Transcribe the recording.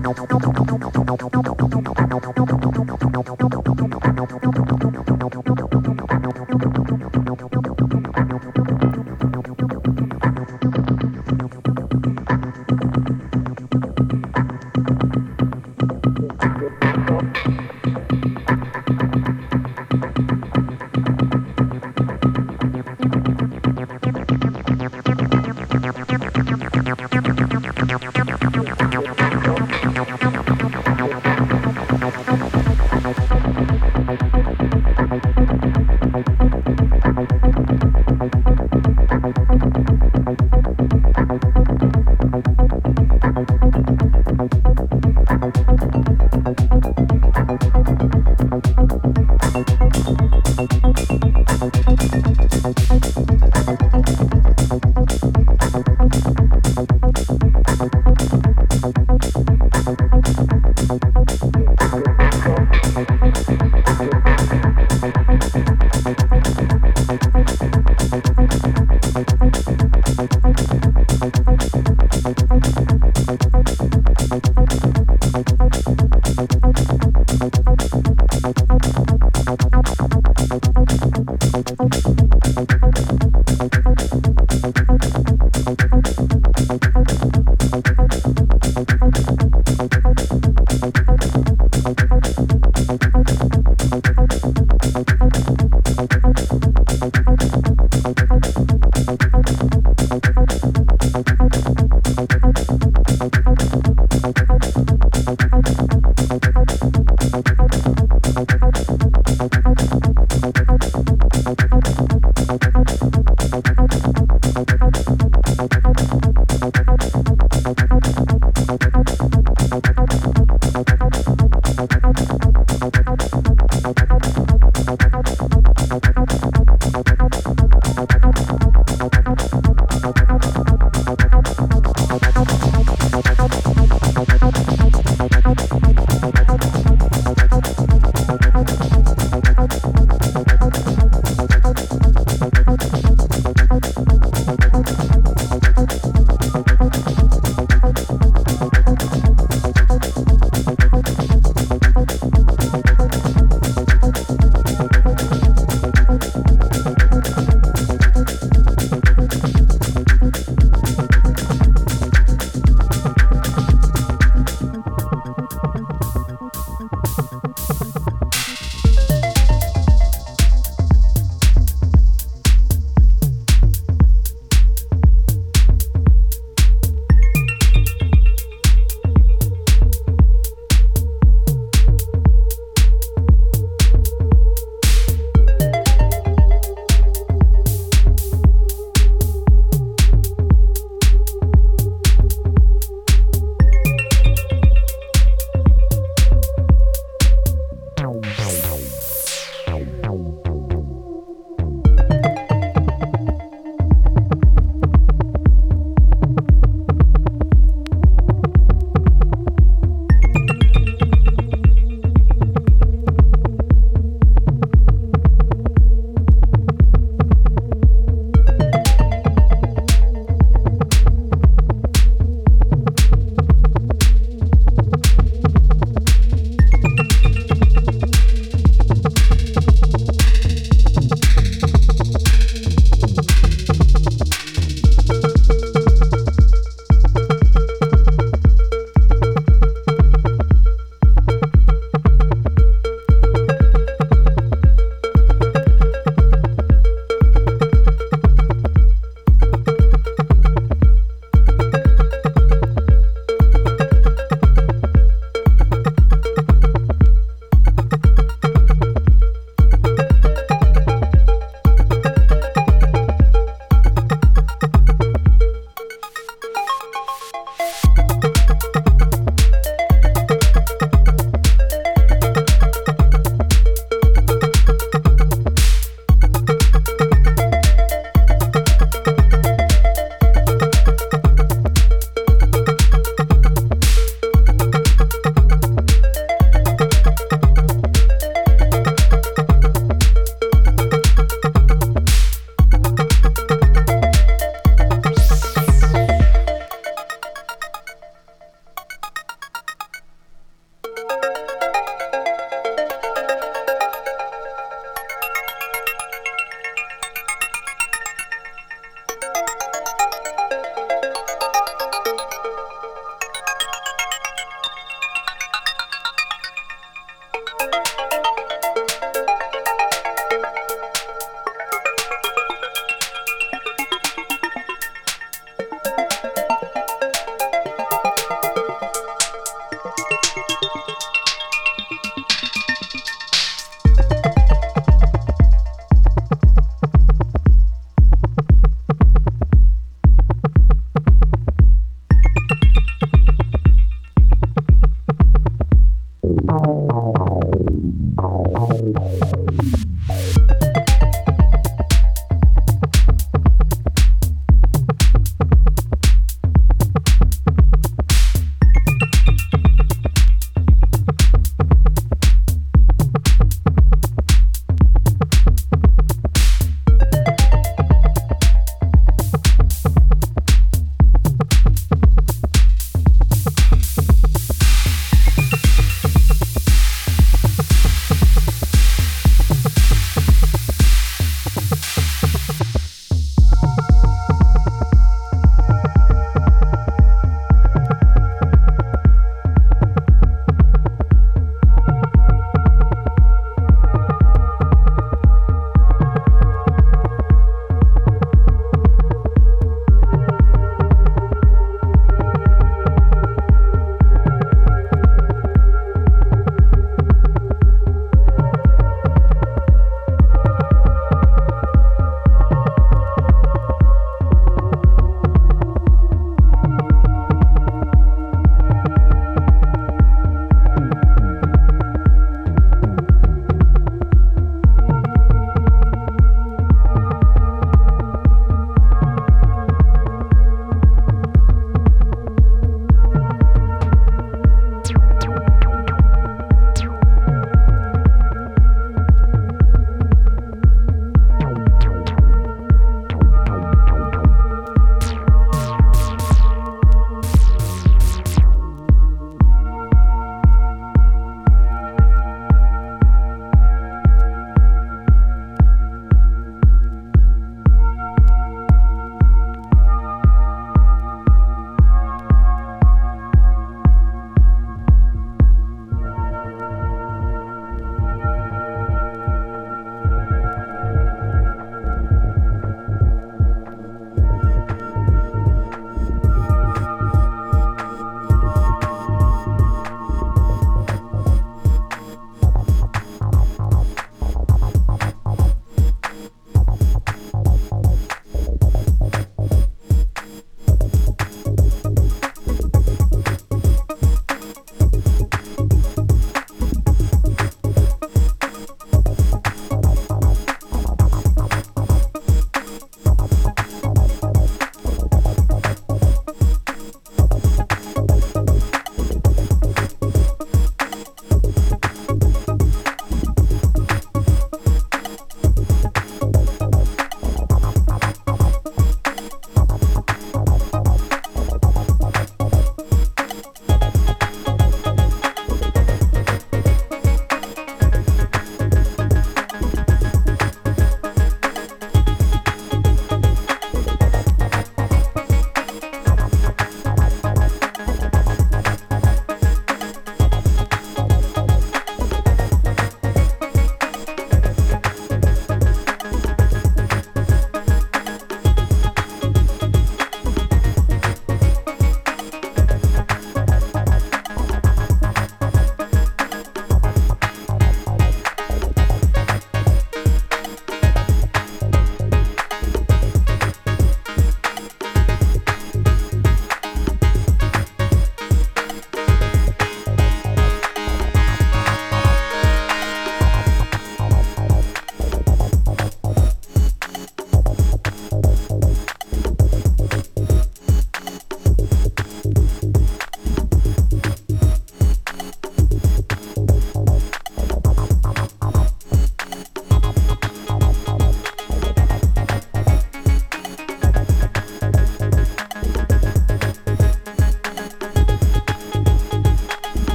どどどどどどどどどど。